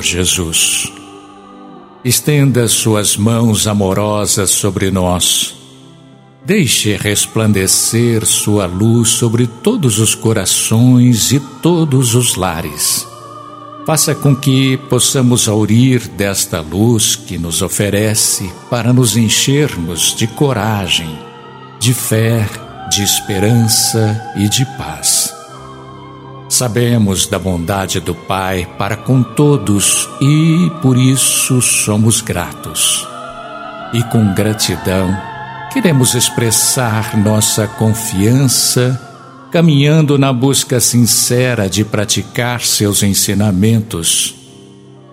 Senhor Jesus. Estenda suas mãos amorosas sobre nós. Deixe resplandecer sua luz sobre todos os corações e todos os lares. Faça com que possamos aurir desta luz que nos oferece para nos enchermos de coragem, de fé, de esperança e de paz. Sabemos da bondade do Pai para com todos e por isso somos gratos. E com gratidão queremos expressar nossa confiança, caminhando na busca sincera de praticar seus ensinamentos.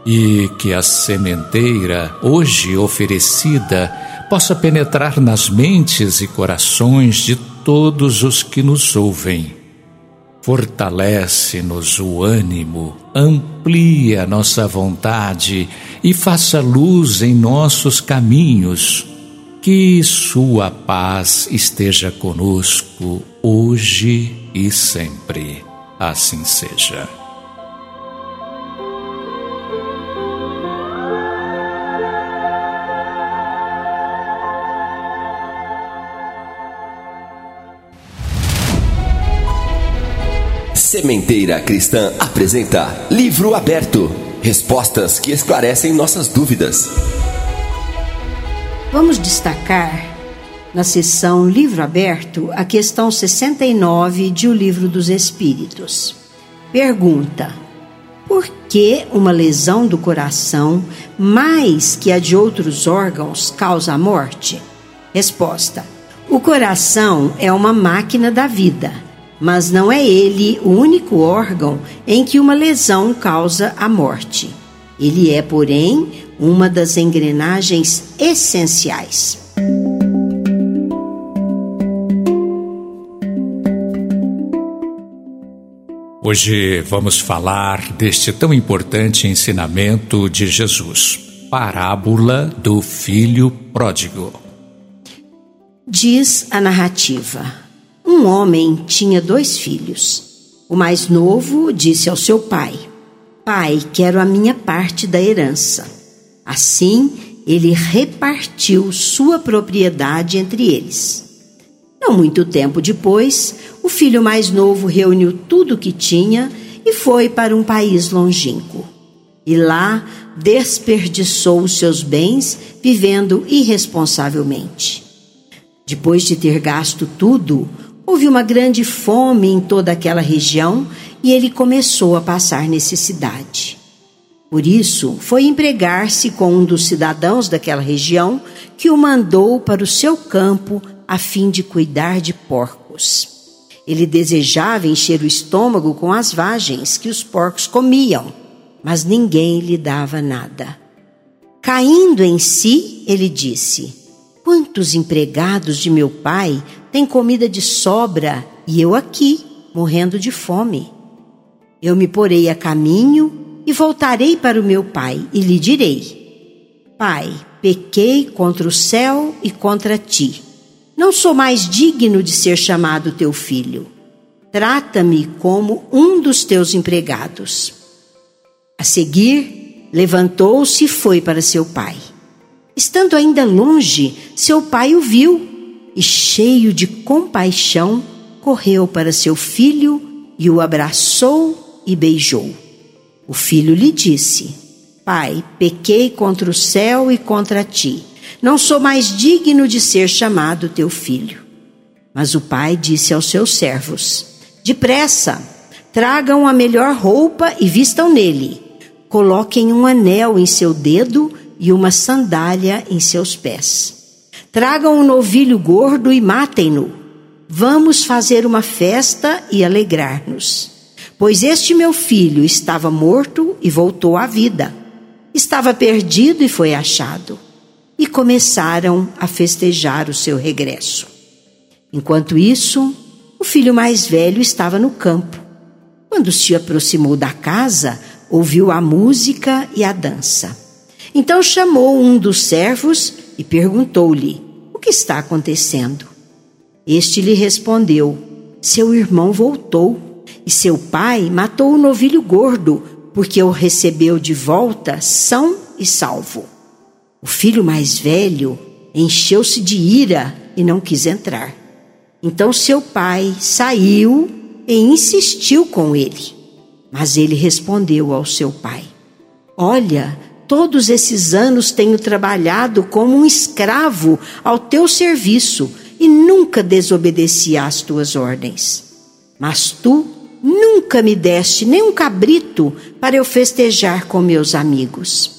E que a sementeira, hoje oferecida, possa penetrar nas mentes e corações de todos os que nos ouvem Fortalece-nos o ânimo, amplia nossa vontade e faça luz em nossos caminhos. Que Sua paz esteja conosco hoje e sempre. Assim seja. Sementeira Cristã apresenta Livro Aberto Respostas que esclarecem nossas dúvidas. Vamos destacar na sessão Livro Aberto a questão 69 de O Livro dos Espíritos. Pergunta: Por que uma lesão do coração, mais que a de outros órgãos, causa a morte? Resposta: O coração é uma máquina da vida mas não é ele o único órgão em que uma lesão causa a morte. Ele é, porém, uma das engrenagens essenciais. Hoje vamos falar deste tão importante ensinamento de Jesus, parábola do filho pródigo. Diz a narrativa. Um homem tinha dois filhos. O mais novo disse ao seu pai: Pai, quero a minha parte da herança. Assim, ele repartiu sua propriedade entre eles. Não muito tempo depois, o filho mais novo reuniu tudo o que tinha e foi para um país longínquo. E lá desperdiçou os seus bens vivendo irresponsavelmente. Depois de ter gasto tudo, Houve uma grande fome em toda aquela região e ele começou a passar necessidade. Por isso, foi empregar-se com um dos cidadãos daquela região que o mandou para o seu campo a fim de cuidar de porcos. Ele desejava encher o estômago com as vagens que os porcos comiam, mas ninguém lhe dava nada. Caindo em si, ele disse: Quantos empregados de meu pai têm comida de sobra e eu aqui, morrendo de fome? Eu me porei a caminho e voltarei para o meu pai e lhe direi: Pai, pequei contra o céu e contra ti. Não sou mais digno de ser chamado teu filho. Trata-me como um dos teus empregados. A seguir, levantou-se e foi para seu pai. Estando ainda longe, seu pai o viu e, cheio de compaixão, correu para seu filho e o abraçou e beijou. O filho lhe disse: Pai, pequei contra o céu e contra ti. Não sou mais digno de ser chamado teu filho. Mas o pai disse aos seus servos: Depressa, tragam a melhor roupa e vistam nele. Coloquem um anel em seu dedo e uma sandália em seus pés. Tragam um novilho gordo e matem-no. Vamos fazer uma festa e alegrar-nos. Pois este meu filho estava morto e voltou à vida. Estava perdido e foi achado. E começaram a festejar o seu regresso. Enquanto isso, o filho mais velho estava no campo. Quando se aproximou da casa, ouviu a música e a dança. Então chamou um dos servos e perguntou-lhe: o que está acontecendo? Este lhe respondeu: Seu irmão voltou e seu pai matou o novilho gordo, porque o recebeu de volta são e salvo. O filho mais velho encheu-se de ira e não quis entrar. Então seu pai saiu e insistiu com ele. Mas ele respondeu ao seu pai: Olha, Todos esses anos tenho trabalhado como um escravo ao teu serviço e nunca desobedeci às tuas ordens. Mas tu nunca me deste nem um cabrito para eu festejar com meus amigos.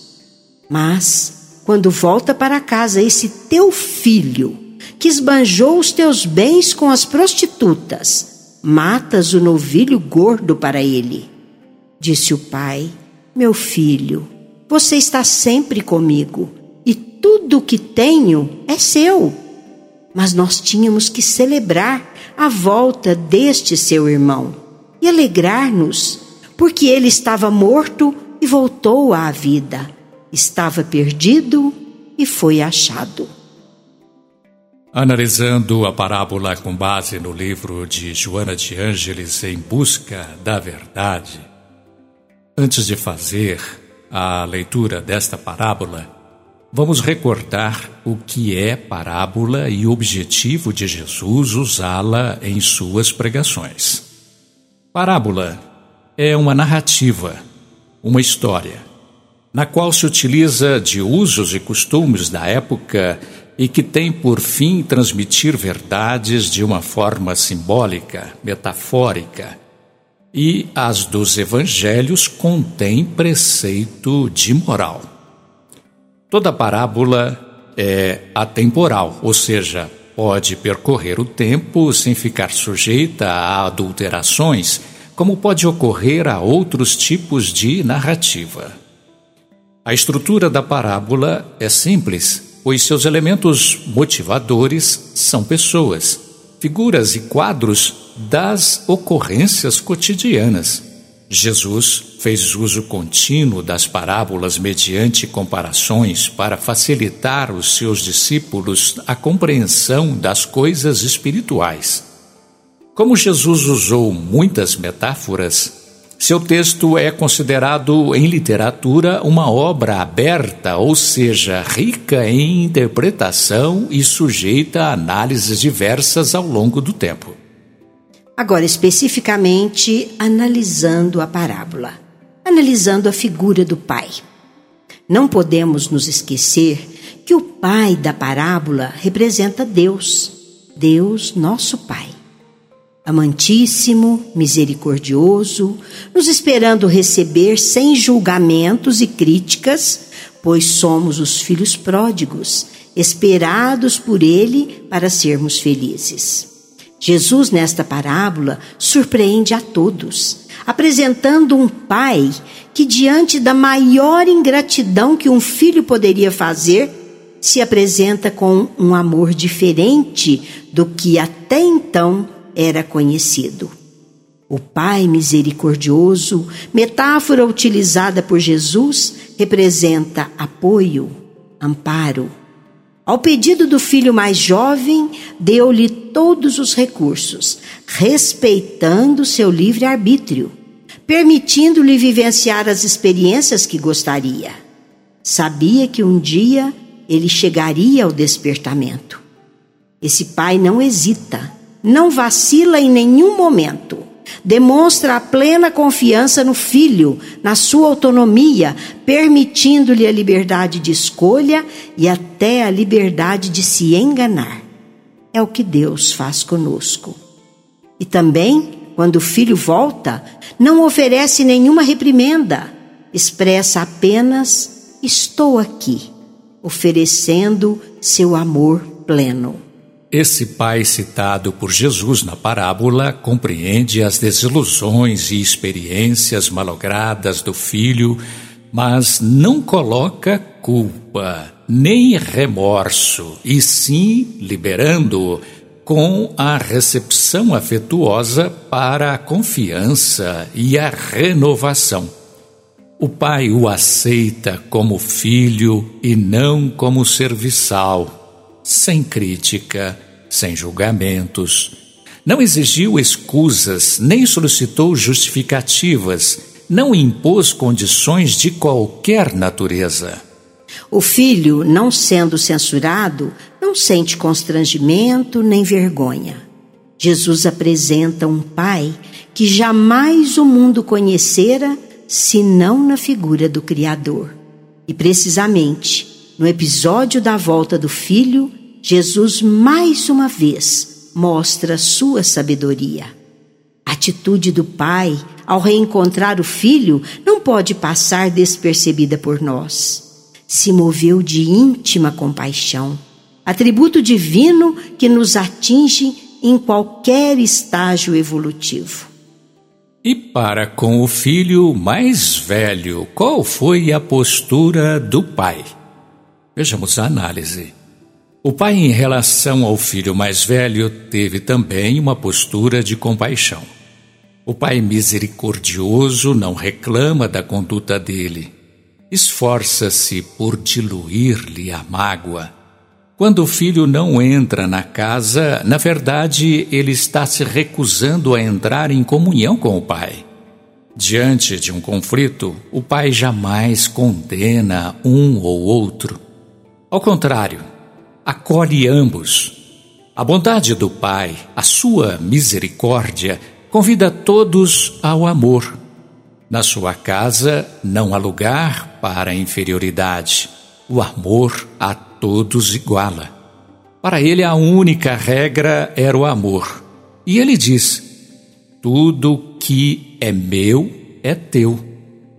Mas, quando volta para casa esse teu filho, que esbanjou os teus bens com as prostitutas, matas o novilho gordo para ele. Disse o pai: Meu filho, você está sempre comigo e tudo o que tenho é seu. Mas nós tínhamos que celebrar a volta deste seu irmão e alegrar-nos, porque ele estava morto e voltou à vida, estava perdido e foi achado. Analisando a parábola com base no livro de Joana de Ângeles Em Busca da Verdade, antes de fazer a leitura desta parábola, vamos recordar o que é parábola e o objetivo de Jesus usá-la em suas pregações. Parábola é uma narrativa, uma história, na qual se utiliza de usos e costumes da época e que tem por fim transmitir verdades de uma forma simbólica, metafórica e as dos evangelhos contêm preceito de moral. Toda parábola é atemporal, ou seja, pode percorrer o tempo sem ficar sujeita a adulterações, como pode ocorrer a outros tipos de narrativa. A estrutura da parábola é simples, pois seus elementos motivadores são pessoas figuras e quadros das ocorrências cotidianas. Jesus fez uso contínuo das parábolas mediante comparações para facilitar os seus discípulos a compreensão das coisas espirituais. Como Jesus usou muitas metáforas, seu texto é considerado em literatura uma obra aberta, ou seja, rica em interpretação e sujeita a análises diversas ao longo do tempo. Agora, especificamente, analisando a parábola, analisando a figura do pai. Não podemos nos esquecer que o pai da parábola representa Deus, Deus, nosso Pai amantíssimo, misericordioso, nos esperando receber sem julgamentos e críticas, pois somos os filhos pródigos, esperados por Ele para sermos felizes. Jesus, nesta parábola, surpreende a todos, apresentando um pai que, diante da maior ingratidão que um filho poderia fazer, se apresenta com um amor diferente do que até então era conhecido. O Pai misericordioso, metáfora utilizada por Jesus, representa apoio, amparo. Ao pedido do filho mais jovem, deu-lhe todos os recursos, respeitando seu livre-arbítrio, permitindo-lhe vivenciar as experiências que gostaria. Sabia que um dia ele chegaria ao despertamento. Esse pai não hesita, não vacila em nenhum momento. Demonstra a plena confiança no filho, na sua autonomia, permitindo-lhe a liberdade de escolha e até a liberdade de se enganar. É o que Deus faz conosco. E também, quando o filho volta, não oferece nenhuma reprimenda, expressa apenas: Estou aqui, oferecendo seu amor pleno. Esse pai citado por Jesus na parábola compreende as desilusões e experiências malogradas do filho, mas não coloca culpa nem remorso, e sim liberando-o com a recepção afetuosa para a confiança e a renovação. O pai o aceita como filho e não como serviçal sem crítica, sem julgamentos. Não exigiu escusas, nem solicitou justificativas, não impôs condições de qualquer natureza. O filho, não sendo censurado, não sente constrangimento nem vergonha. Jesus apresenta um pai que jamais o mundo conhecera senão na figura do Criador. E precisamente no episódio da volta do filho, Jesus mais uma vez mostra sua sabedoria. A atitude do pai ao reencontrar o filho não pode passar despercebida por nós. Se moveu de íntima compaixão, atributo divino que nos atinge em qualquer estágio evolutivo. E para com o filho mais velho, qual foi a postura do pai? Vejamos a análise. O pai, em relação ao filho mais velho, teve também uma postura de compaixão. O pai misericordioso não reclama da conduta dele, esforça-se por diluir-lhe a mágoa. Quando o filho não entra na casa, na verdade, ele está se recusando a entrar em comunhão com o pai. Diante de um conflito, o pai jamais condena um ou outro. Ao contrário, acolhe ambos. A bondade do Pai, a sua misericórdia, convida todos ao amor. Na sua casa não há lugar para inferioridade. O amor a todos iguala. Para ele, a única regra era o amor. E ele diz: Tudo que é meu é teu.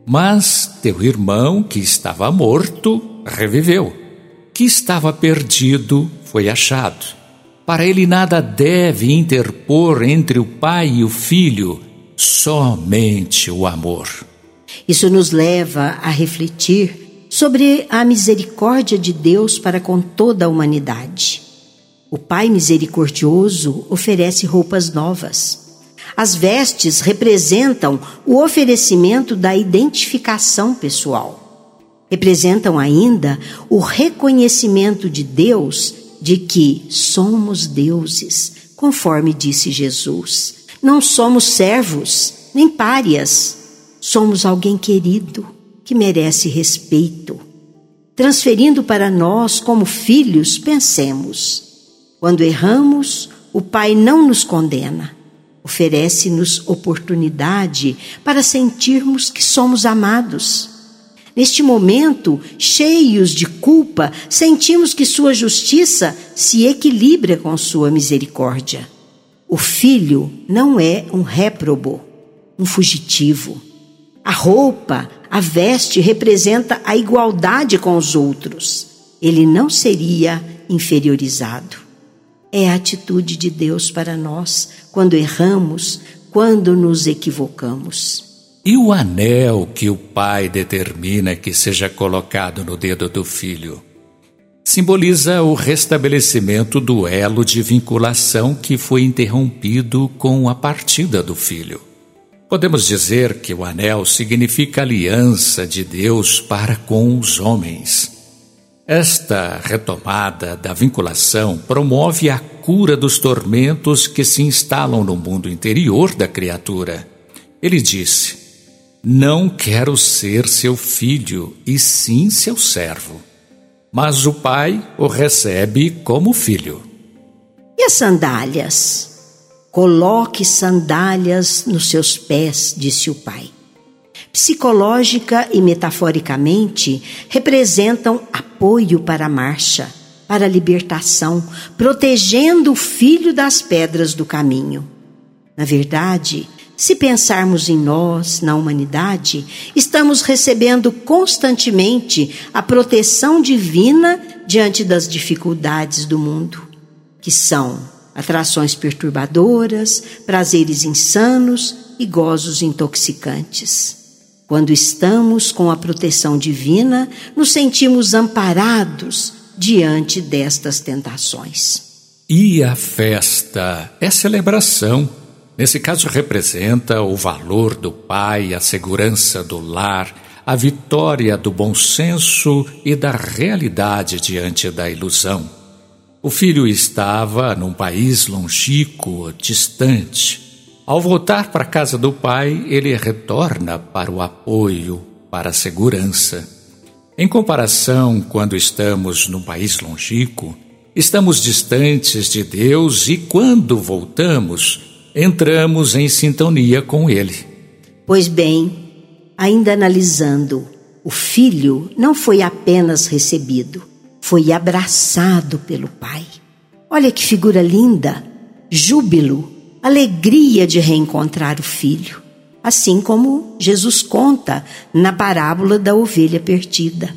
Mas teu irmão, que estava morto, reviveu que estava perdido foi achado. Para ele nada deve interpor entre o pai e o filho, somente o amor. Isso nos leva a refletir sobre a misericórdia de Deus para com toda a humanidade. O Pai misericordioso oferece roupas novas. As vestes representam o oferecimento da identificação pessoal representam ainda o reconhecimento de Deus de que somos deuses, conforme disse Jesus. Não somos servos, nem párias. Somos alguém querido, que merece respeito. Transferindo para nós como filhos, pensemos: quando erramos, o Pai não nos condena, oferece-nos oportunidade para sentirmos que somos amados Neste momento, cheios de culpa, sentimos que sua justiça se equilibra com sua misericórdia. O filho não é um réprobo, um fugitivo. A roupa, a veste representa a igualdade com os outros. Ele não seria inferiorizado. É a atitude de Deus para nós quando erramos, quando nos equivocamos. E o anel que o pai determina que seja colocado no dedo do filho simboliza o restabelecimento do elo de vinculação que foi interrompido com a partida do filho. Podemos dizer que o anel significa aliança de Deus para com os homens. Esta retomada da vinculação promove a cura dos tormentos que se instalam no mundo interior da criatura. Ele disse: Não quero ser seu filho, e sim seu servo. Mas o pai o recebe como filho. E as sandálias? Coloque sandálias nos seus pés, disse o pai. Psicológica e metaforicamente, representam apoio para a marcha, para a libertação, protegendo o filho das pedras do caminho. Na verdade, se pensarmos em nós, na humanidade, estamos recebendo constantemente a proteção divina diante das dificuldades do mundo, que são atrações perturbadoras, prazeres insanos e gozos intoxicantes. Quando estamos com a proteção divina, nos sentimos amparados diante destas tentações. E a festa é celebração. Nesse caso, representa o valor do pai, a segurança do lar, a vitória do bom senso e da realidade diante da ilusão. O filho estava num país longínquo, distante. Ao voltar para a casa do pai, ele retorna para o apoio, para a segurança. Em comparação, quando estamos num país longínquo, estamos distantes de Deus e quando voltamos, entramos em sintonia com Ele. Pois bem, ainda analisando, o filho não foi apenas recebido, foi abraçado pelo Pai. Olha que figura linda! Júbilo, alegria de reencontrar o filho, assim como Jesus conta na parábola da ovelha perdida.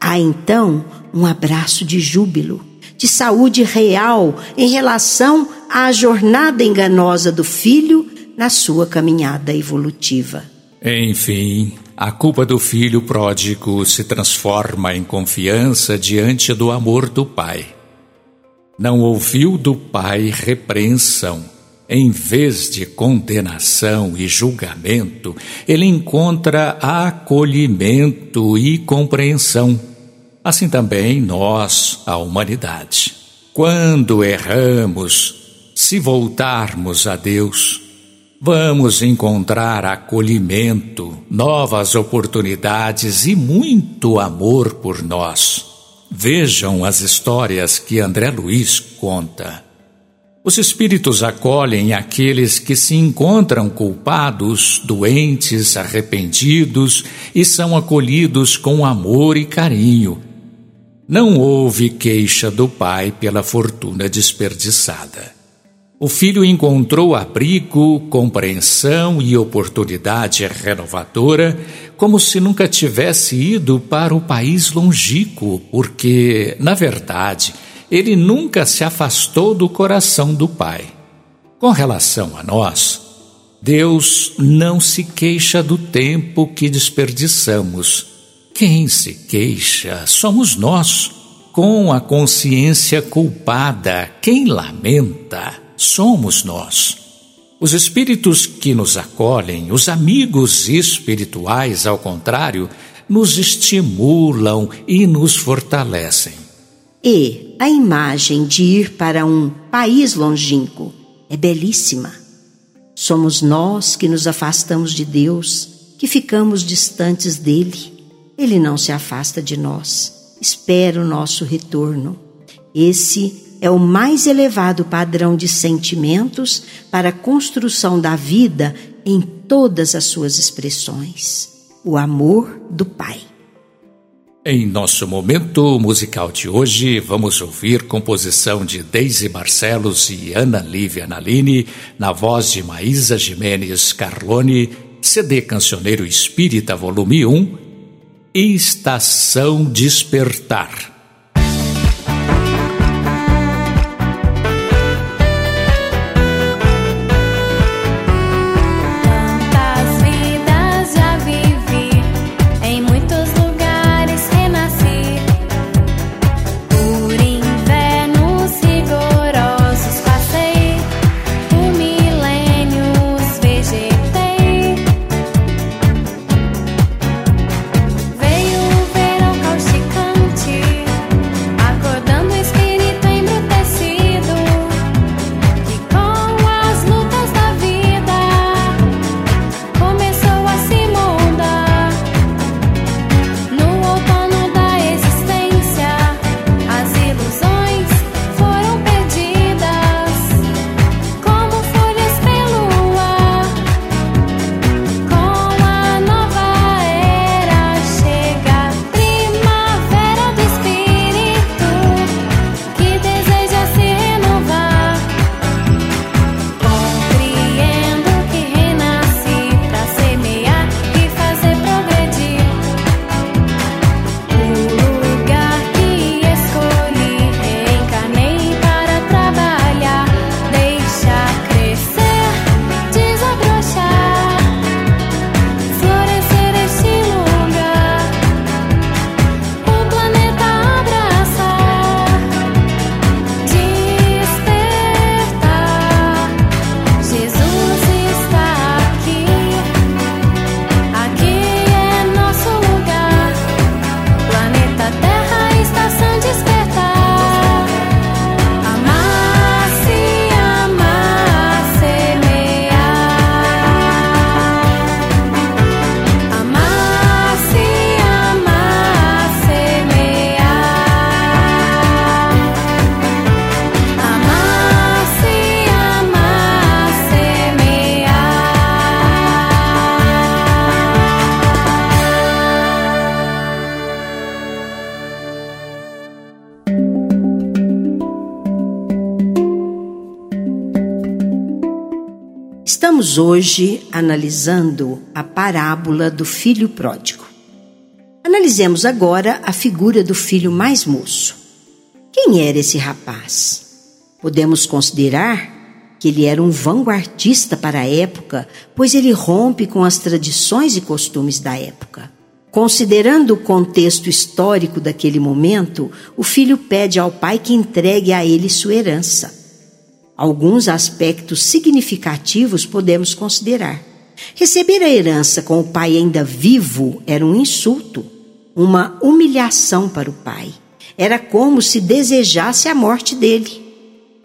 Há então um abraço de júbilo, de saúde real em relação à jornada enganosa do filho na sua caminhada evolutiva. Enfim, a culpa do filho pródigo se transforma em confiança diante do amor do pai. Não ouviu do pai repreensão. Em vez de condenação e julgamento, ele encontra acolhimento e compreensão. Assim também nós, a humanidade. Quando erramos, se voltarmos a Deus, Vamos encontrar acolhimento, novas oportunidades e muito amor por nós. Vejam as histórias que André Luiz conta. Os espíritos acolhem aqueles que se encontram culpados, doentes, arrependidos e são acolhidos com amor e carinho. Não houve queixa do pai pela fortuna desperdiçada. O filho encontrou abrigo, compreensão e oportunidade renovadora, como se nunca tivesse ido para o país longínquo, porque, na verdade, ele nunca se afastou do coração do pai. Com relação a nós, Deus não se queixa do tempo que desperdiçamos. Quem se queixa somos nós, com a consciência culpada, quem lamenta somos nós. Os espíritos que nos acolhem, os amigos espirituais, ao contrário, nos estimulam e nos fortalecem. E a imagem de ir para um país longínquo é belíssima. Somos nós que nos afastamos de Deus, que ficamos distantes dele. Ele não se afasta de nós, espera o nosso retorno. Esse é o mais elevado padrão de sentimentos para a construção da vida em todas as suas expressões. O amor do Pai. Em nosso momento musical de hoje, vamos ouvir composição de Deise Barcelos e Ana Lívia Naline, na voz de Maísa Jimenez Carlone, CD Cancioneiro Espírita, volume 1, Estação Despertar. Hoje analisando a parábola do filho pródigo. Analisemos agora a figura do filho mais moço. Quem era esse rapaz? Podemos considerar que ele era um vanguardista para a época, pois ele rompe com as tradições e costumes da época. Considerando o contexto histórico daquele momento, o filho pede ao pai que entregue a ele sua herança. Alguns aspectos significativos podemos considerar. Receber a herança com o pai ainda vivo era um insulto, uma humilhação para o pai. Era como se desejasse a morte dele.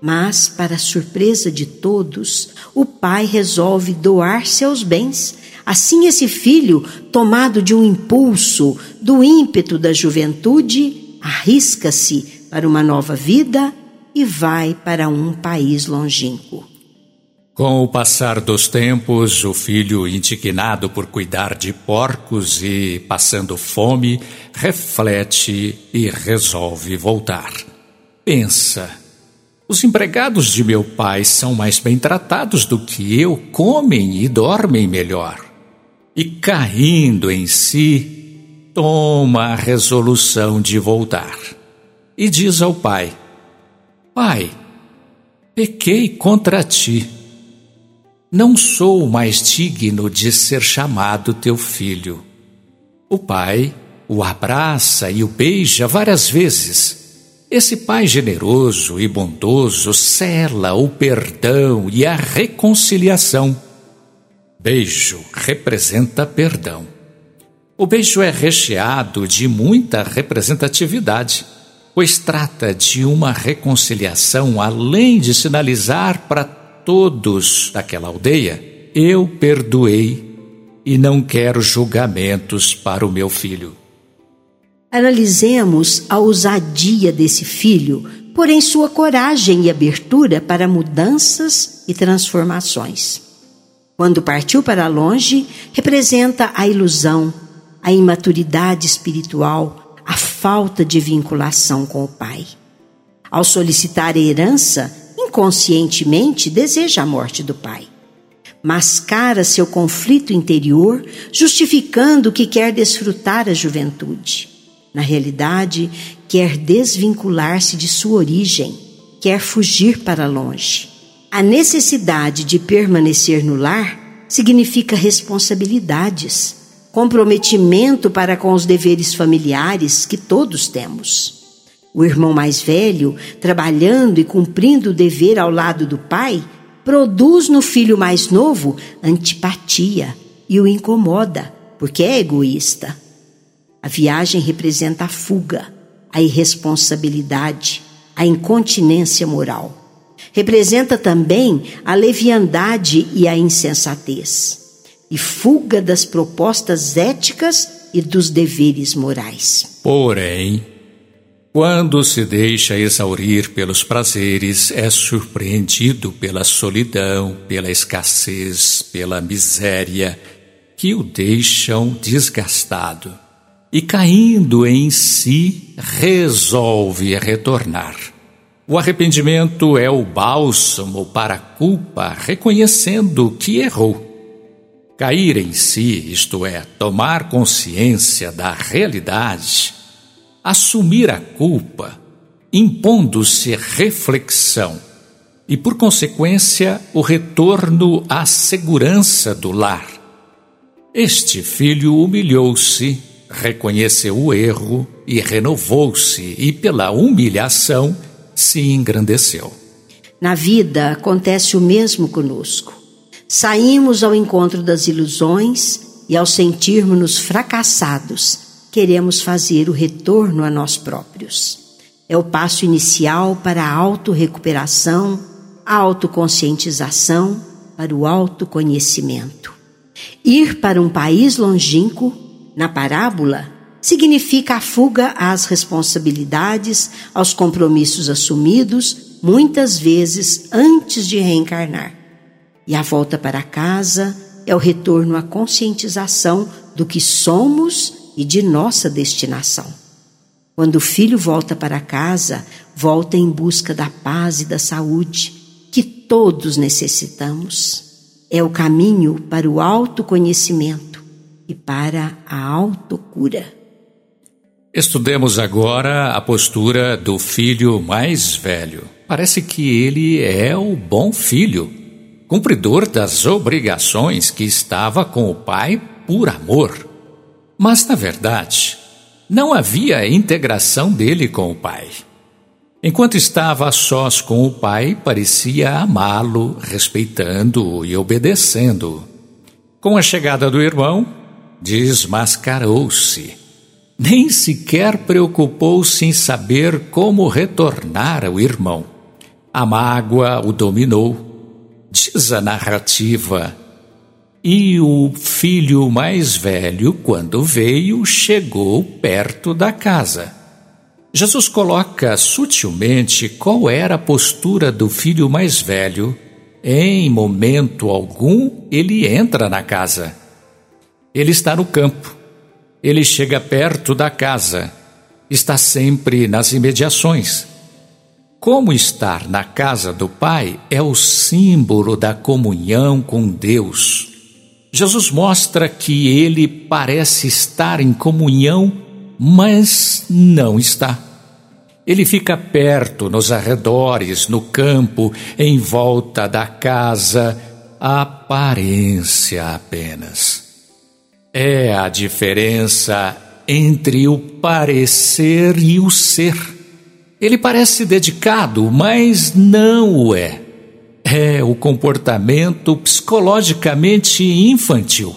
Mas, para surpresa de todos, o pai resolve doar seus bens. Assim, esse filho, tomado de um impulso, do ímpeto da juventude, arrisca-se para uma nova vida e vai para um país longínquo. Com o passar dos tempos, o filho, indignado por cuidar de porcos e passando fome, reflete e resolve voltar. Pensa os empregados de meu pai são mais bem tratados do que eu, comem e dormem melhor. E caindo em si, toma a resolução de voltar. E diz ao pai: Pai, pequei contra ti. Não sou mais digno de ser chamado teu filho. O pai o abraça e o beija várias vezes esse Pai generoso e bondoso cela o perdão e a reconciliação. Beijo representa perdão. O beijo é recheado de muita representatividade, pois trata de uma reconciliação além de sinalizar para todos daquela aldeia: eu perdoei e não quero julgamentos para o meu filho. Analisemos a ousadia desse filho, porém sua coragem e abertura para mudanças e transformações. Quando partiu para longe, representa a ilusão, a imaturidade espiritual, a falta de vinculação com o Pai. Ao solicitar a herança, inconscientemente deseja a morte do pai. Mascara seu conflito interior, justificando que quer desfrutar a juventude. Na realidade, quer desvincular-se de sua origem, quer fugir para longe. A necessidade de permanecer no lar significa responsabilidades, comprometimento para com os deveres familiares que todos temos. O irmão mais velho, trabalhando e cumprindo o dever ao lado do pai, produz no filho mais novo antipatia e o incomoda, porque é egoísta. A viagem representa a fuga, a irresponsabilidade, a incontinência moral. Representa também a leviandade e a insensatez, e fuga das propostas éticas e dos deveres morais. Porém, quando se deixa exaurir pelos prazeres, é surpreendido pela solidão, pela escassez, pela miséria, que o deixam desgastado e, caindo em si, resolve retornar. O arrependimento é o bálsamo para a culpa, reconhecendo que errou. Cair em si, isto é, tomar consciência da realidade, assumir a culpa, impondo-se reflexão e, por consequência, o retorno à segurança do lar. Este filho humilhou-se reconheceu o erro e renovou-se, e pela humilhação se engrandeceu. Na vida acontece o mesmo conosco. Saímos ao encontro das ilusões e, ao sentirmos-nos fracassados, queremos fazer o retorno a nós próprios. É o passo inicial para a autorrecuperação, a autoconscientização, para o autoconhecimento. Ir para um país longínquo na parábola significa a fuga às responsabilidades, aos compromissos assumidos, muitas vezes antes de reencarnar. E a volta para casa é o retorno à conscientização do que somos e de nossa destinação. Quando o filho volta para casa, volta em busca da paz e da saúde que todos necessitamos. é o caminho para o autoconhecimento e para a autocura. Estudemos agora a postura do filho mais velho. Parece que ele é o bom filho, cumpridor das obrigações que estava com o pai por amor. Mas, na verdade, não havia integração dele com o pai. Enquanto estava a sós com o pai, parecia amá-lo, respeitando-o e obedecendo. Com a chegada do irmão, desmascarou-se. Nem sequer preocupou-se em saber como retornar ao irmão. A mágoa o dominou. Diz a narrativa. E o filho mais velho, quando veio, chegou perto da casa. Jesus coloca sutilmente qual era a postura do filho mais velho. Em momento algum, ele entra na casa. Ele está no campo. Ele chega perto da casa. Está sempre nas imediações. Como estar na casa do Pai é o símbolo da comunhão com Deus. Jesus mostra que ele parece estar em comunhão mas não está. Ele fica perto, nos arredores, no campo, em volta da casa, aparência apenas. É a diferença entre o parecer e o ser. Ele parece dedicado, mas não o é. É o comportamento psicologicamente infantil.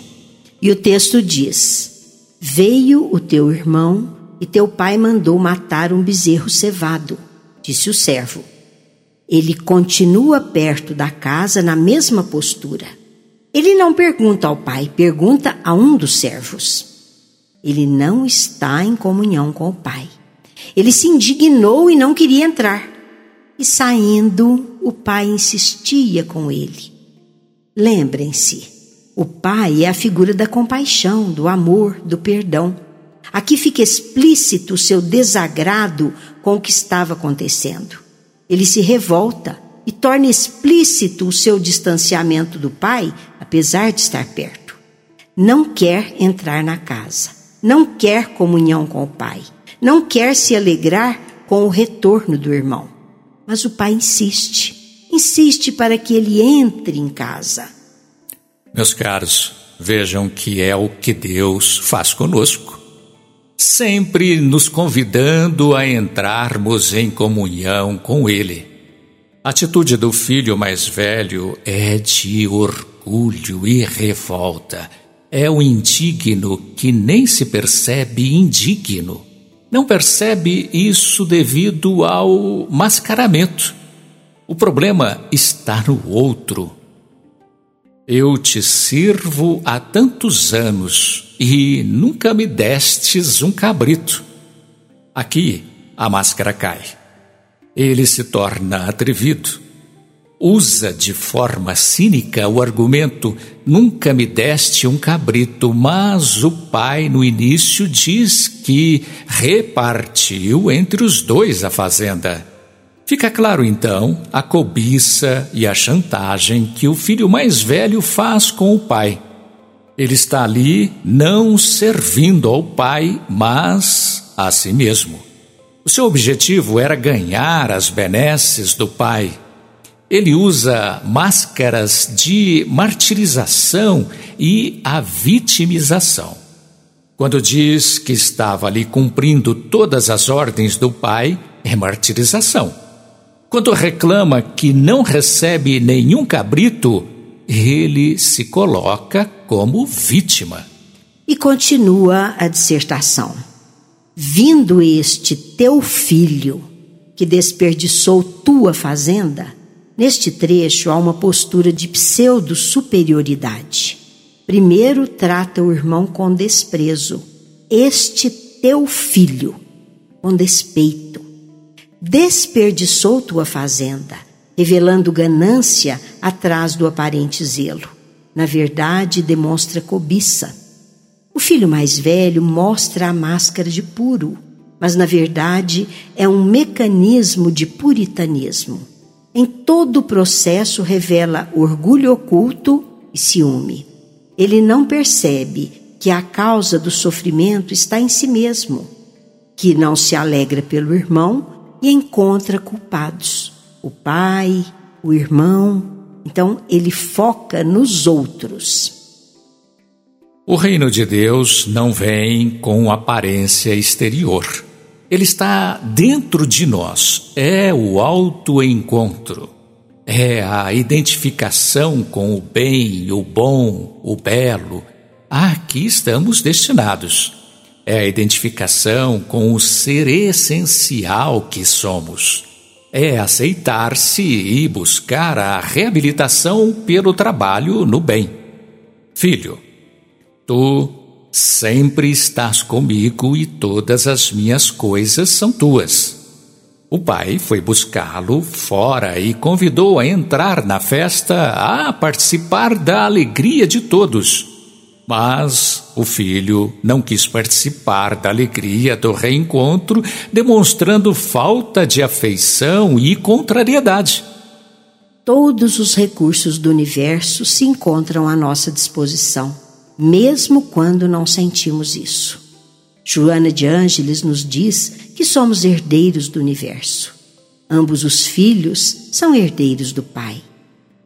E o texto diz: Veio o teu irmão e teu pai mandou matar um bezerro cevado, disse o servo. Ele continua perto da casa na mesma postura. Ele não pergunta ao pai, pergunta a um dos servos. Ele não está em comunhão com o pai. Ele se indignou e não queria entrar. E saindo, o pai insistia com ele. Lembrem-se, o pai é a figura da compaixão, do amor, do perdão. Aqui fica explícito o seu desagrado com o que estava acontecendo. Ele se revolta e torna explícito o seu distanciamento do pai, apesar de estar perto. Não quer entrar na casa, não quer comunhão com o pai, não quer se alegrar com o retorno do irmão. Mas o pai insiste, insiste para que ele entre em casa. Meus caros, vejam que é o que Deus faz conosco. Sempre nos convidando a entrarmos em comunhão com Ele. A atitude do filho mais velho é de orgulho e revolta. É o indigno que nem se percebe indigno. Não percebe isso devido ao mascaramento. O problema está no outro eu te sirvo há tantos anos e nunca me destes um cabrito. Aqui a máscara cai. Ele se torna atrevido. Usa de forma cínica o argumento: nunca me deste um cabrito, mas o pai no início diz que repartiu entre os dois a fazenda. Fica claro então a cobiça e a chantagem que o filho mais velho faz com o pai. Ele está ali não servindo ao pai, mas a si mesmo. O seu objetivo era ganhar as benesses do pai. Ele usa máscaras de martirização e a vitimização. Quando diz que estava ali cumprindo todas as ordens do pai, é martirização. Quando reclama que não recebe nenhum cabrito, ele se coloca como vítima. E continua a dissertação. Vindo este teu filho, que desperdiçou tua fazenda, neste trecho há uma postura de pseudo-superioridade. Primeiro trata o irmão com desprezo, este teu filho, com despeito desperdiçou tua fazenda, revelando ganância atrás do aparente zelo. Na verdade, demonstra cobiça. O filho mais velho mostra a máscara de puro, mas na verdade é um mecanismo de puritanismo. Em todo o processo revela orgulho oculto e ciúme. Ele não percebe que a causa do sofrimento está em si mesmo, que não se alegra pelo irmão e encontra culpados: o pai, o irmão. Então ele foca nos outros. O reino de Deus não vem com aparência exterior. Ele está dentro de nós. É o autoencontro. É a identificação com o bem, o bom, o belo. Aqui estamos destinados. É a identificação com o ser essencial que somos. É aceitar-se e buscar a reabilitação pelo trabalho no bem. Filho, Tu sempre estás comigo e todas as minhas coisas são tuas. O pai foi buscá-lo fora e convidou a entrar na festa a participar da alegria de todos. Mas o filho não quis participar da alegria do reencontro, demonstrando falta de afeição e contrariedade. Todos os recursos do universo se encontram à nossa disposição mesmo quando não sentimos isso. Joana de Ângeles nos diz que somos herdeiros do universo. Ambos os filhos são herdeiros do Pai.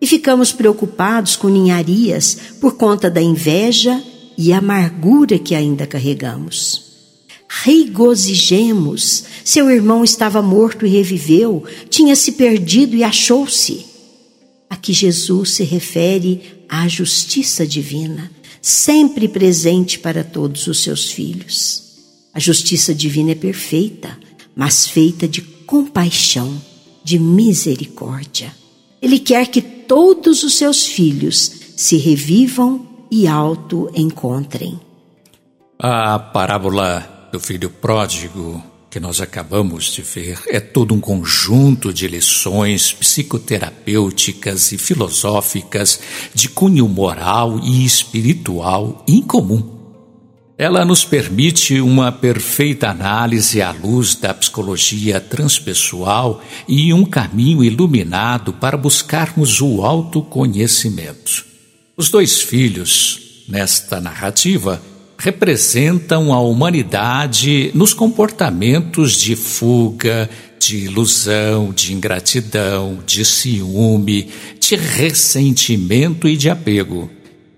E ficamos preocupados com ninharias por conta da inveja e amargura que ainda carregamos. Regozijemos! Seu irmão estava morto e reviveu, tinha se perdido e achou-se. Aqui Jesus se refere à justiça divina sempre presente para todos os seus filhos. A justiça divina é perfeita, mas feita de compaixão, de misericórdia. Ele quer que todos os seus filhos se revivam e auto-encontrem. A parábola do filho pródigo que nós acabamos de ver é todo um conjunto de lições psicoterapêuticas e filosóficas de cunho moral e espiritual incomum. Ela nos permite uma perfeita análise à luz da psicologia transpessoal e um caminho iluminado para buscarmos o autoconhecimento. Os dois filhos, nesta narrativa, representam a humanidade nos comportamentos de fuga, de ilusão, de ingratidão, de ciúme, de ressentimento e de apego.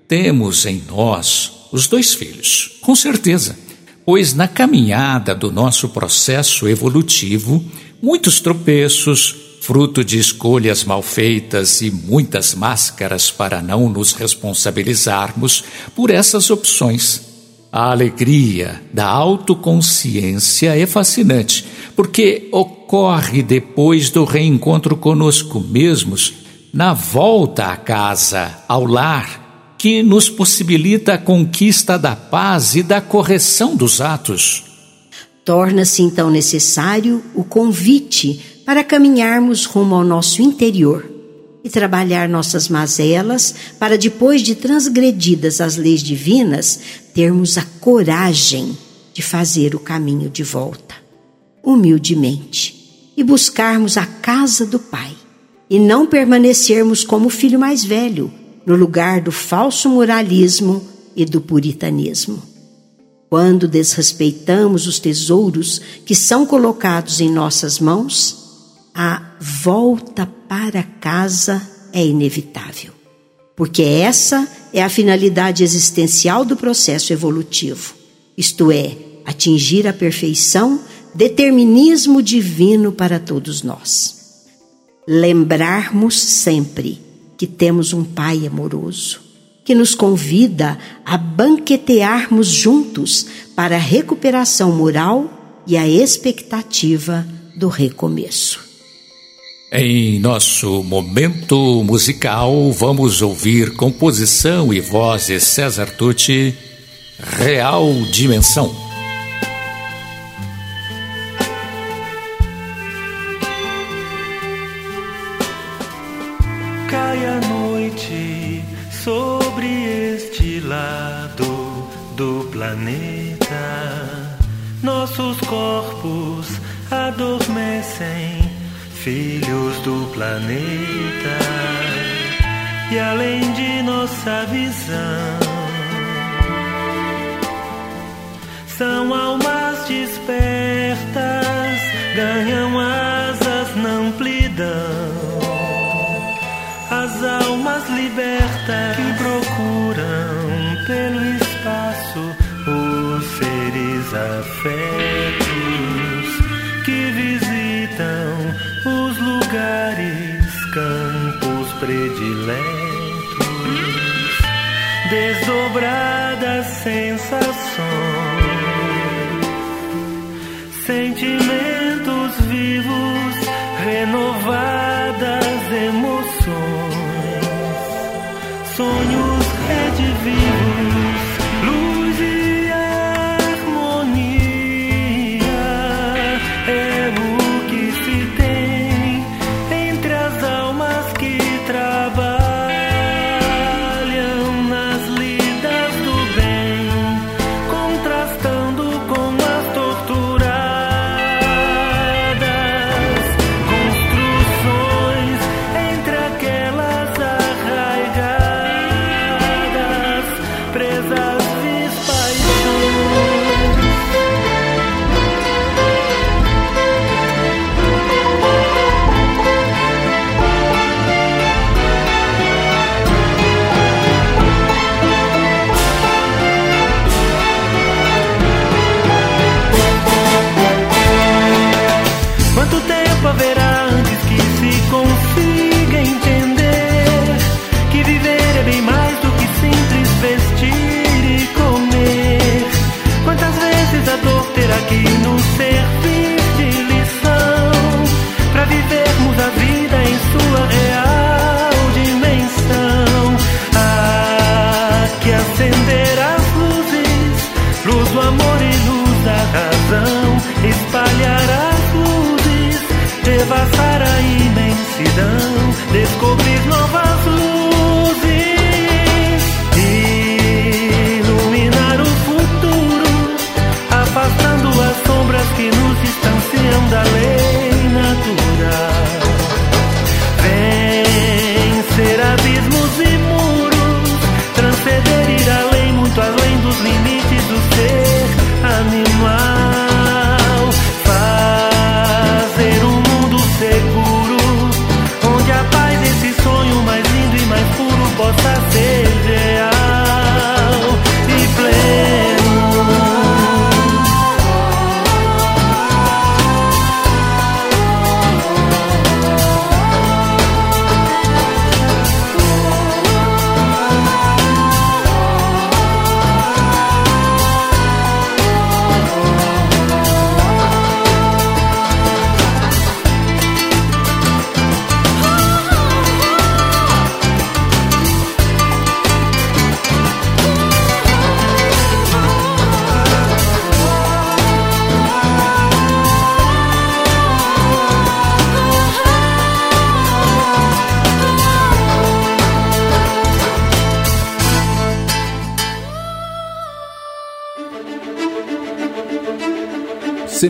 Temos em nós os dois filhos, com certeza, pois na caminhada do nosso processo evolutivo, muitos tropeços, fruto de escolhas mal feitas e muitas máscaras para não nos responsabilizarmos por essas opções a alegria da autoconsciência é fascinante, porque ocorre depois do reencontro conosco mesmos, na volta à casa, ao lar, que nos possibilita a conquista da paz e da correção dos atos. Torna-se então necessário o convite para caminharmos rumo ao nosso interior e trabalhar nossas mazelas para, depois de transgredidas as leis divinas, termos a coragem de fazer o caminho de volta, humildemente, e buscarmos a casa do Pai, e não permanecermos como o filho mais velho, no lugar do falso moralismo e do puritanismo. Quando desrespeitamos os tesouros que são colocados em nossas mãos, a volta para casa é inevitável, porque essa é a finalidade existencial do processo evolutivo, isto é, atingir a perfeição, determinismo divino para todos nós. Lembrarmos sempre que temos um Pai amoroso, que nos convida a banquetearmos juntos para a recuperação moral e a expectativa do recomeço. Em nosso momento musical, vamos ouvir composição e voz de César Tucci, Real Dimensão. Cai a noite sobre este lado do planeta, nossos corpos adormecem filhos do planeta. e além de nossa visão. São almas despertas, ganham asas na amplidão. As almas libertas prediletos, desdobradas sensações sentimentos vivos, renovadas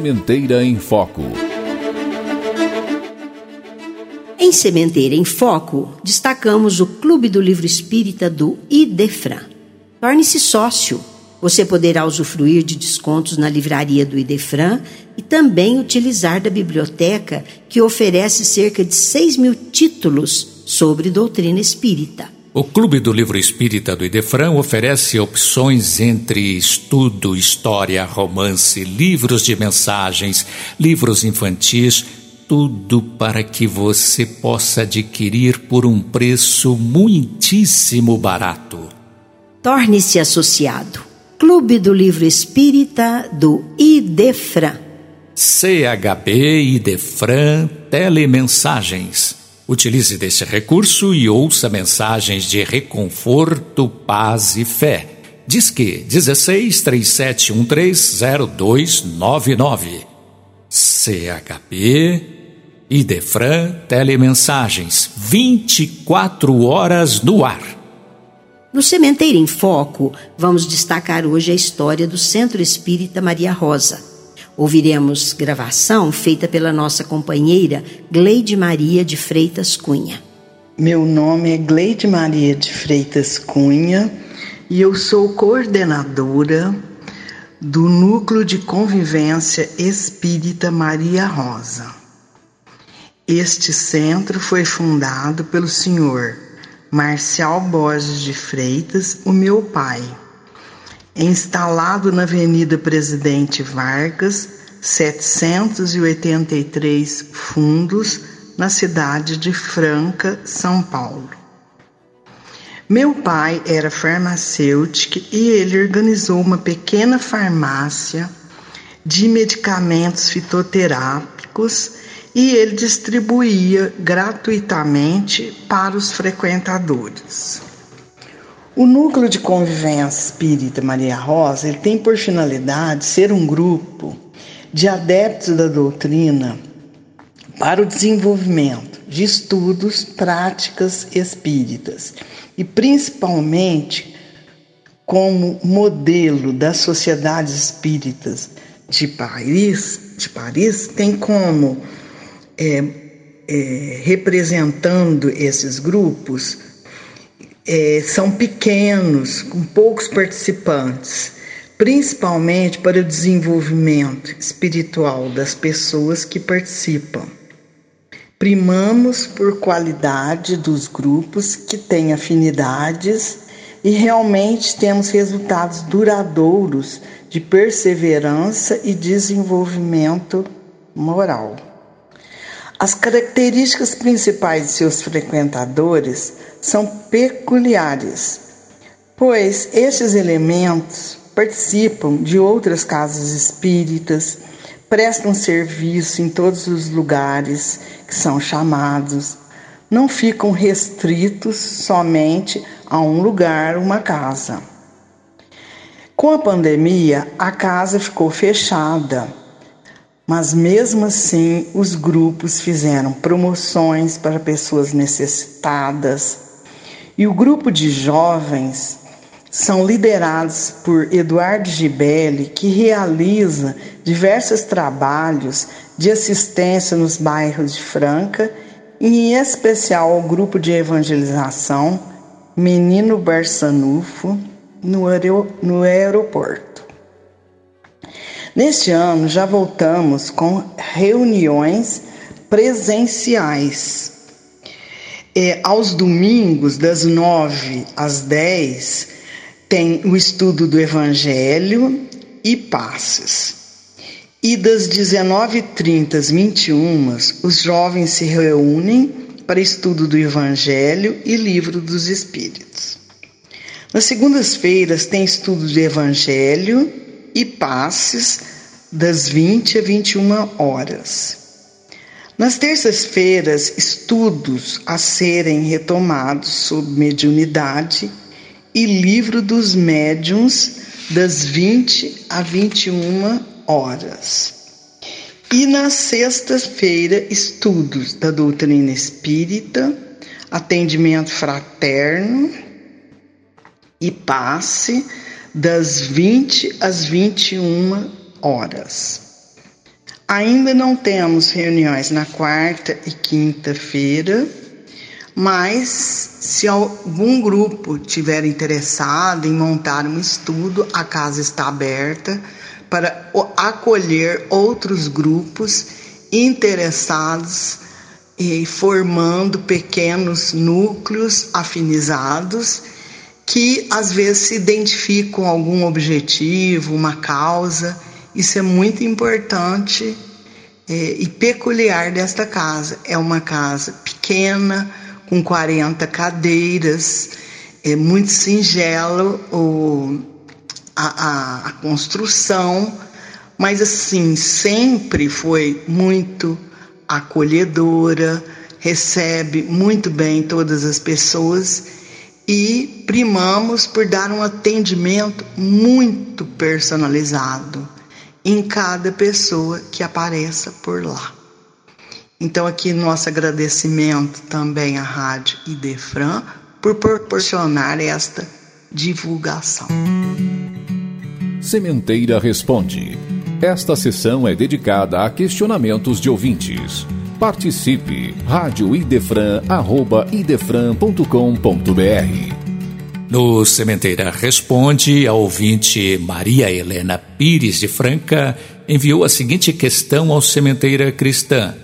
Sementeira em Foco. Em Sementeira em Foco, destacamos o Clube do Livro Espírita do Idefran. Torne-se sócio. Você poderá usufruir de descontos na livraria do Idefran e também utilizar da biblioteca, que oferece cerca de 6 mil títulos sobre doutrina espírita. O Clube do Livro Espírita do Idefran oferece opções entre estudo, história, romance, livros de mensagens, livros infantis, tudo para que você possa adquirir por um preço muitíssimo barato. Torne-se associado. Clube do Livro Espírita do Idefran. CHB Idefran Telemensagens Utilize desse recurso e ouça mensagens de reconforto, paz e fé. Diz que 16 37130299. CHP e Defran Telemensagens 24 horas no ar. No Cementeiro em Foco, vamos destacar hoje a história do Centro Espírita Maria Rosa Ouviremos gravação feita pela nossa companheira Gleide Maria de Freitas Cunha. Meu nome é Gleide Maria de Freitas Cunha e eu sou coordenadora do Núcleo de Convivência Espírita Maria Rosa. Este centro foi fundado pelo senhor Marcial Borges de Freitas, o meu pai. Instalado na Avenida Presidente Vargas, 783 Fundos, na cidade de Franca, São Paulo. Meu pai era farmacêutico e ele organizou uma pequena farmácia de medicamentos fitoterápicos e ele distribuía gratuitamente para os frequentadores. O núcleo de convivência espírita Maria Rosa ele tem por finalidade ser um grupo de adeptos da doutrina para o desenvolvimento de estudos, práticas espíritas e principalmente como modelo das sociedades espíritas de Paris, de Paris tem como é, é, representando esses grupos é, são pequenos, com poucos participantes, principalmente para o desenvolvimento espiritual das pessoas que participam. Primamos por qualidade dos grupos que têm afinidades e realmente temos resultados duradouros de perseverança e desenvolvimento moral. As características principais de seus frequentadores são peculiares, pois estes elementos participam de outras casas espíritas, prestam serviço em todos os lugares que são chamados, não ficam restritos somente a um lugar, uma casa. Com a pandemia, a casa ficou fechada mas mesmo assim, os grupos fizeram promoções para pessoas necessitadas. E o grupo de jovens são liderados por Eduardo Gibelli, que realiza diversos trabalhos de assistência nos bairros de Franca, em especial o grupo de evangelização Menino Barçanufo no, aeroporto. Neste ano já voltamos com reuniões presenciais. É, aos domingos, das nove às dez, tem o estudo do Evangelho e passes. E das 19h30 às 21 os jovens se reúnem para estudo do Evangelho e livro dos Espíritos. Nas segundas-feiras tem estudo do Evangelho e passes das 20 a 21 horas. Nas terças-feiras, estudos a serem retomados sobre mediunidade e livro dos médiuns das 20 a 21 horas. E na sexta-feira, estudos da doutrina espírita, atendimento fraterno e passe das 20 às 21 horas. Ainda não temos reuniões na quarta e quinta-feira, mas se algum grupo tiver interessado em montar um estudo, a casa está aberta para acolher outros grupos interessados e formando pequenos núcleos afinizados que às vezes se identificam algum objetivo, uma causa. Isso é muito importante é, e peculiar desta casa. É uma casa pequena, com 40 cadeiras, é muito singelo o, a, a, a construção, mas assim, sempre foi muito acolhedora, recebe muito bem todas as pessoas e primamos por dar um atendimento muito personalizado em cada pessoa que apareça por lá. Então, aqui nosso agradecimento também à Rádio Idefran por proporcionar esta divulgação. Sementeira Responde. Esta sessão é dedicada a questionamentos de ouvintes. Participe. Rádio Idefran, arroba idefran.com.br No Sementeira Responde, a ouvinte Maria Helena Pires de Franca enviou a seguinte questão ao Sementeira Cristã.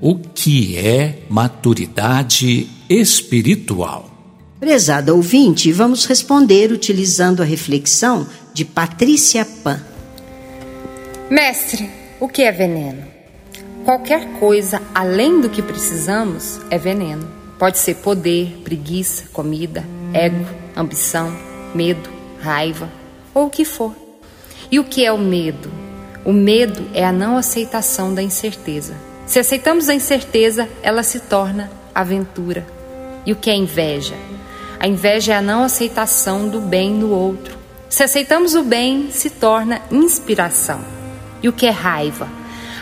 O que é maturidade espiritual? Prezada ouvinte, vamos responder utilizando a reflexão de Patrícia Pan. Mestre, o que é veneno? Qualquer coisa além do que precisamos é veneno. Pode ser poder, preguiça, comida, ego, ambição, medo, raiva ou o que for. E o que é o medo? O medo é a não aceitação da incerteza. Se aceitamos a incerteza, ela se torna aventura. E o que é inveja? A inveja é a não aceitação do bem no outro. Se aceitamos o bem, se torna inspiração. E o que é raiva?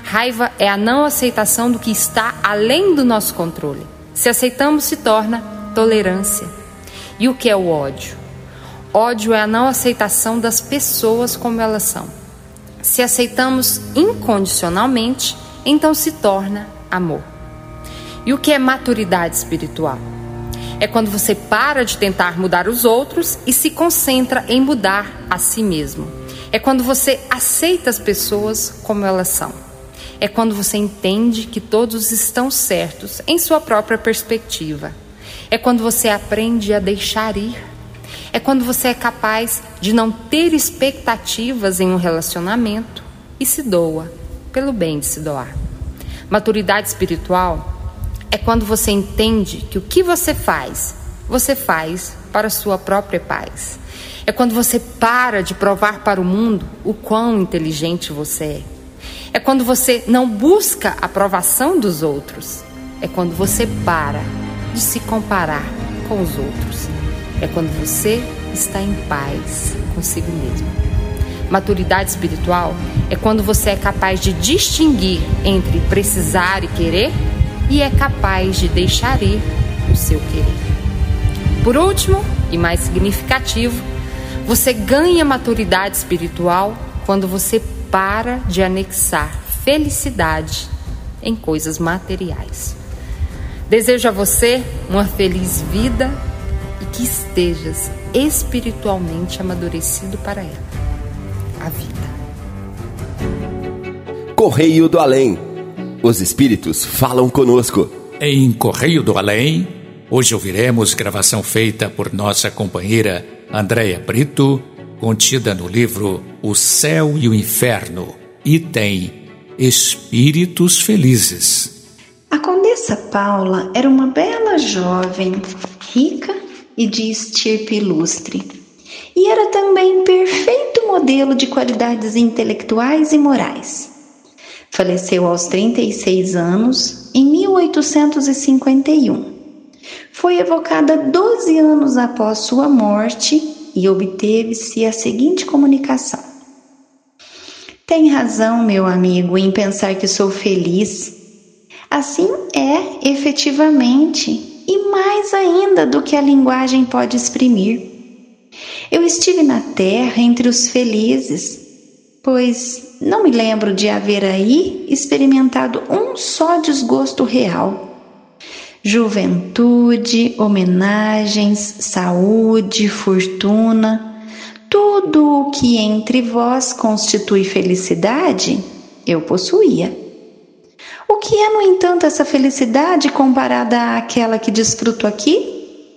Raiva é a não aceitação do que está além do nosso controle. Se aceitamos, se torna tolerância. E o que é o ódio? Ódio é a não aceitação das pessoas como elas são. Se aceitamos incondicionalmente, então se torna amor. E o que é maturidade espiritual? É quando você para de tentar mudar os outros e se concentra em mudar a si mesmo. É quando você aceita as pessoas como elas são. É quando você entende que todos estão certos em sua própria perspectiva. É quando você aprende a deixar ir. É quando você é capaz de não ter expectativas em um relacionamento e se doa pelo bem de se doar. Maturidade espiritual é quando você entende que o que você faz, você faz para a sua própria paz. É quando você para de provar para o mundo o quão inteligente você é. É quando você não busca a aprovação dos outros. É quando você para de se comparar com os outros. É quando você está em paz consigo mesmo. Maturidade espiritual é quando você é capaz de distinguir entre precisar e querer e é capaz de deixar ir o seu querer. Por último, e mais significativo, você ganha maturidade espiritual quando você para de anexar felicidade em coisas materiais. Desejo a você uma feliz vida e que estejas espiritualmente amadurecido para ela. A vida. Correio do Além. Os espíritos falam conosco. Em Correio do Além, hoje ouviremos gravação feita por nossa companheira Andréia Brito, contida no livro O Céu e o Inferno, item Espíritos Felizes. A Condessa Paula era uma bela jovem, rica e de estirpe ilustre. E era também perfeito modelo de qualidades intelectuais e morais. Faleceu aos 36 anos em 1851. Foi evocada 12 anos após sua morte e obteve-se a seguinte comunicação: Tem razão, meu amigo, em pensar que sou feliz. Assim é, efetivamente, e mais ainda do que a linguagem pode exprimir. Eu estive na terra entre os felizes, pois não me lembro de haver aí experimentado um só desgosto real. Juventude, homenagens, saúde, fortuna, tudo o que entre vós constitui felicidade, eu possuía. O que é, no entanto, essa felicidade comparada àquela que desfruto aqui?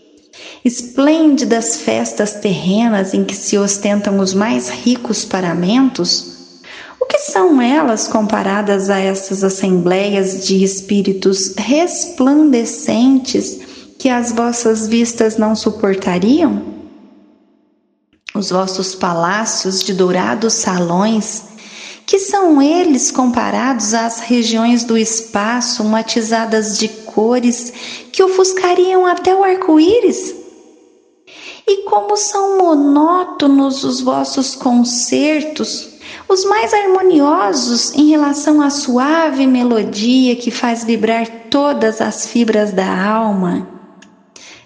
Esplêndidas festas terrenas em que se ostentam os mais ricos paramentos, que são elas comparadas a essas assembleias de espíritos resplandecentes que as vossas vistas não suportariam? Os vossos palácios de dourados salões, que são eles comparados às regiões do espaço matizadas de cores que ofuscariam até o arco-íris? E como são monótonos os vossos concertos, os mais harmoniosos em relação à suave melodia que faz vibrar todas as fibras da alma.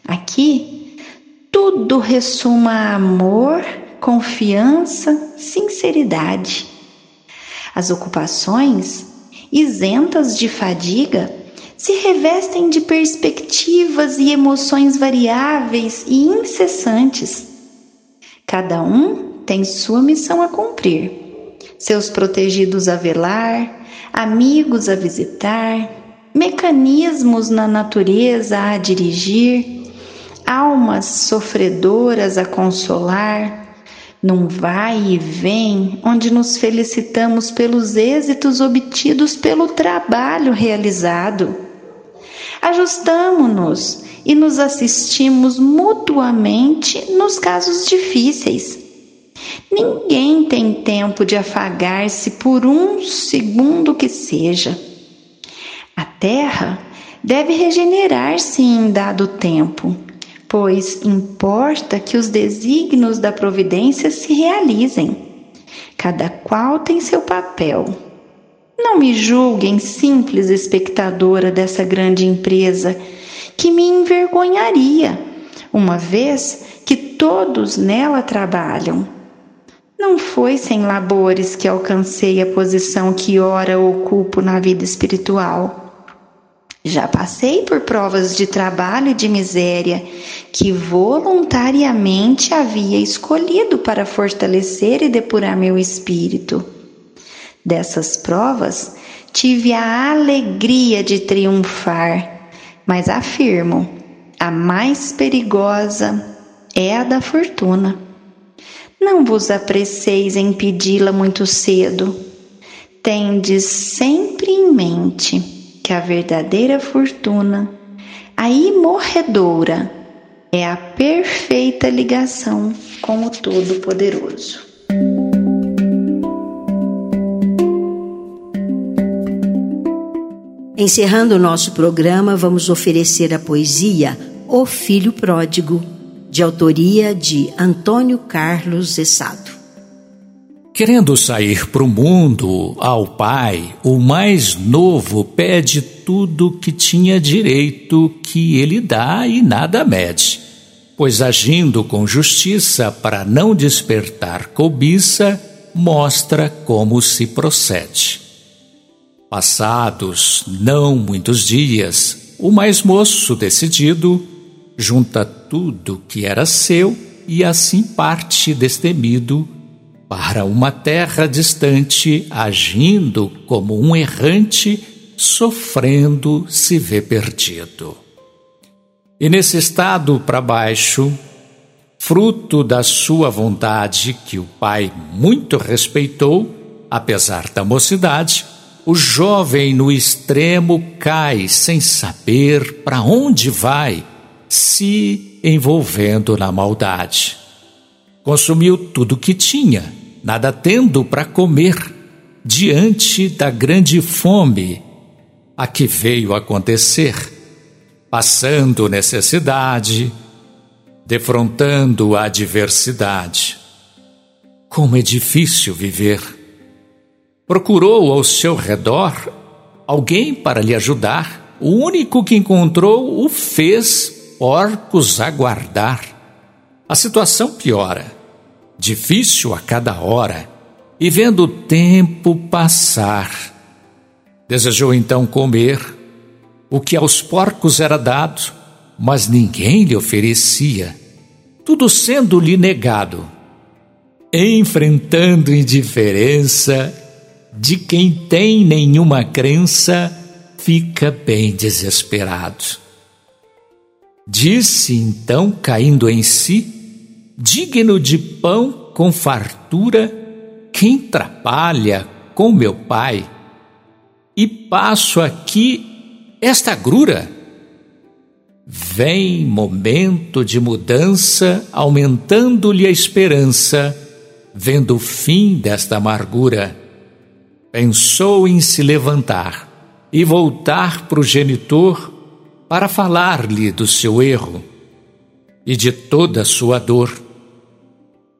Aqui, tudo ressuma amor, confiança, sinceridade. As ocupações, isentas de fadiga, se revestem de perspectivas e emoções variáveis e incessantes. Cada um tem sua missão a cumprir, seus protegidos a velar, amigos a visitar, mecanismos na natureza a dirigir, almas sofredoras a consolar, num vai e vem onde nos felicitamos pelos êxitos obtidos pelo trabalho realizado. Ajustamo-nos e nos assistimos mutuamente nos casos difíceis. Ninguém tem tempo de afagar-se por um segundo que seja. A terra deve regenerar-se em dado tempo pois importa que os desígnios da providência se realizem. Cada qual tem seu papel. Não me julguem simples espectadora dessa grande empresa que me envergonharia, uma vez que todos nela trabalham. Não foi sem labores que alcancei a posição que ora ocupo na vida espiritual. Já passei por provas de trabalho e de miséria que voluntariamente havia escolhido para fortalecer e depurar meu espírito. Dessas provas, tive a alegria de triunfar, mas afirmo: a mais perigosa é a da fortuna. Não vos apreceis em pedi-la muito cedo. Tendes sempre em mente que a verdadeira fortuna, a imorredoura, é a perfeita ligação com o Todo-Poderoso. Encerrando o nosso programa, vamos oferecer a poesia O Filho Pródigo, de autoria de Antônio Carlos Essado. Querendo sair para o mundo, ao pai, o mais novo pede tudo que tinha direito que ele dá e nada mede, pois agindo com justiça para não despertar cobiça, mostra como se procede. Passados não muitos dias, o mais moço decidido junta tudo que era seu e assim parte destemido para uma terra distante, agindo como um errante, sofrendo se vê perdido. E nesse estado para baixo, fruto da sua vontade, que o pai muito respeitou, apesar da mocidade, o jovem no extremo cai sem saber para onde vai, se envolvendo na maldade. Consumiu tudo que tinha nada tendo para comer, diante da grande fome a que veio acontecer, passando necessidade, defrontando a adversidade. Como é difícil viver. Procurou ao seu redor alguém para lhe ajudar. O único que encontrou o fez porcos aguardar. A situação piora difícil a cada hora, e vendo o tempo passar, desejou então comer o que aos porcos era dado, mas ninguém lhe oferecia, tudo sendo-lhe negado. Enfrentando indiferença de quem tem nenhuma crença, fica bem desesperado. Disse então, caindo em si, digno de pão com fartura, quem trabalha com meu pai, e passo aqui esta grura. Vem momento de mudança, aumentando-lhe a esperança, vendo o fim desta amargura. Pensou em se levantar e voltar para o genitor para falar-lhe do seu erro e de toda a sua dor.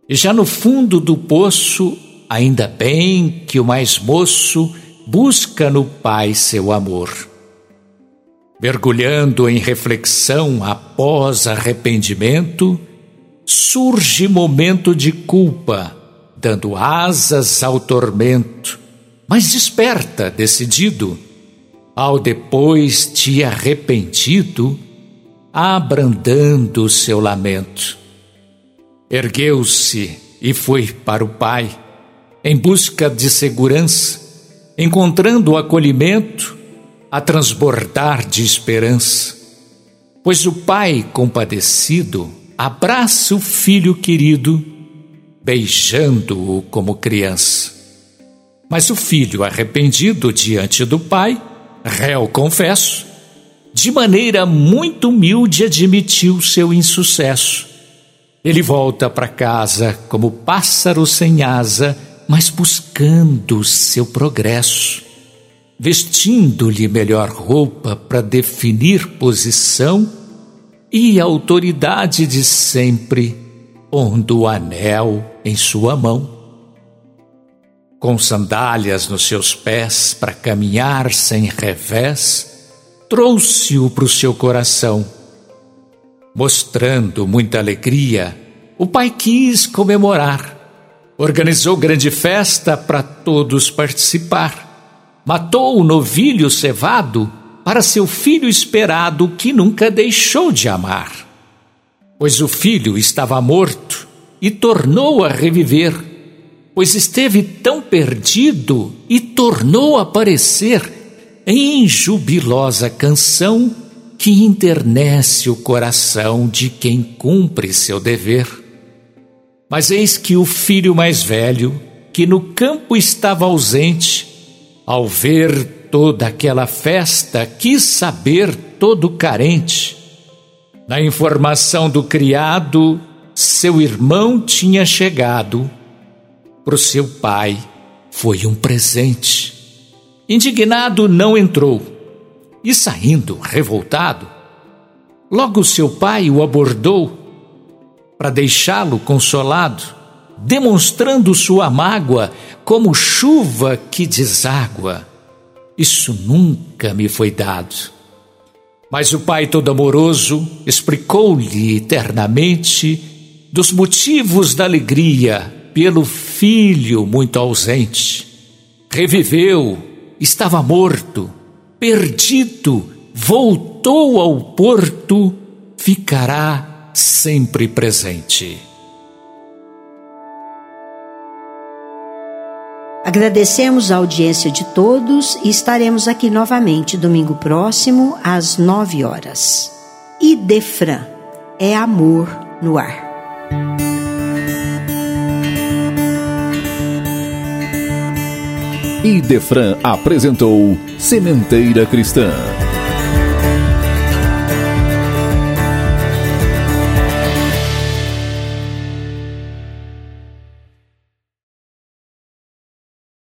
E já no fundo do poço, ainda bem que o mais moço busca no Pai seu amor. Mergulhando em reflexão após arrependimento, surge momento de culpa, dando asas ao tormento, mas desperta decidido ao depois te arrependido, abrandando seu lamento. Ergueu-se e foi para o pai, em busca de segurança, encontrando o acolhimento a transbordar de esperança. Pois o pai compadecido abraça o filho querido, beijando-o como criança. Mas o filho arrependido diante do pai, réu confesso, de maneira muito humilde admitiu seu insucesso. Ele volta para casa como pássaro sem asa, mas buscando seu progresso vestindo-lhe melhor roupa para definir posição e autoridade de sempre, pondo o anel em sua mão. Com sandálias nos seus pés para caminhar sem revés, trouxe-o para o seu coração. Mostrando muita alegria, o pai quis comemorar. Organizou grande festa para todos participar matou o novilho cevado para seu filho esperado que nunca deixou de amar. Pois o filho estava morto e tornou a reviver, pois esteve tão perdido e tornou a aparecer em jubilosa canção que internece o coração de quem cumpre seu dever. Mas eis que o filho mais velho, que no campo estava ausente, ao ver toda aquela festa, quis saber todo carente. Na informação do criado, seu irmão tinha chegado. Para o seu pai foi um presente. Indignado, não entrou. E saindo, revoltado, logo seu pai o abordou para deixá-lo consolado demonstrando sua mágoa como chuva que deságua. Isso nunca me foi dado. Mas o pai todo amoroso explicou-lhe eternamente dos motivos da alegria pelo filho muito ausente. Reviveu, estava morto, perdido, voltou ao porto, ficará sempre presente. Agradecemos a audiência de todos e estaremos aqui novamente domingo próximo às nove horas. Idefran é amor no ar. Idefran apresentou Sementeira Cristã.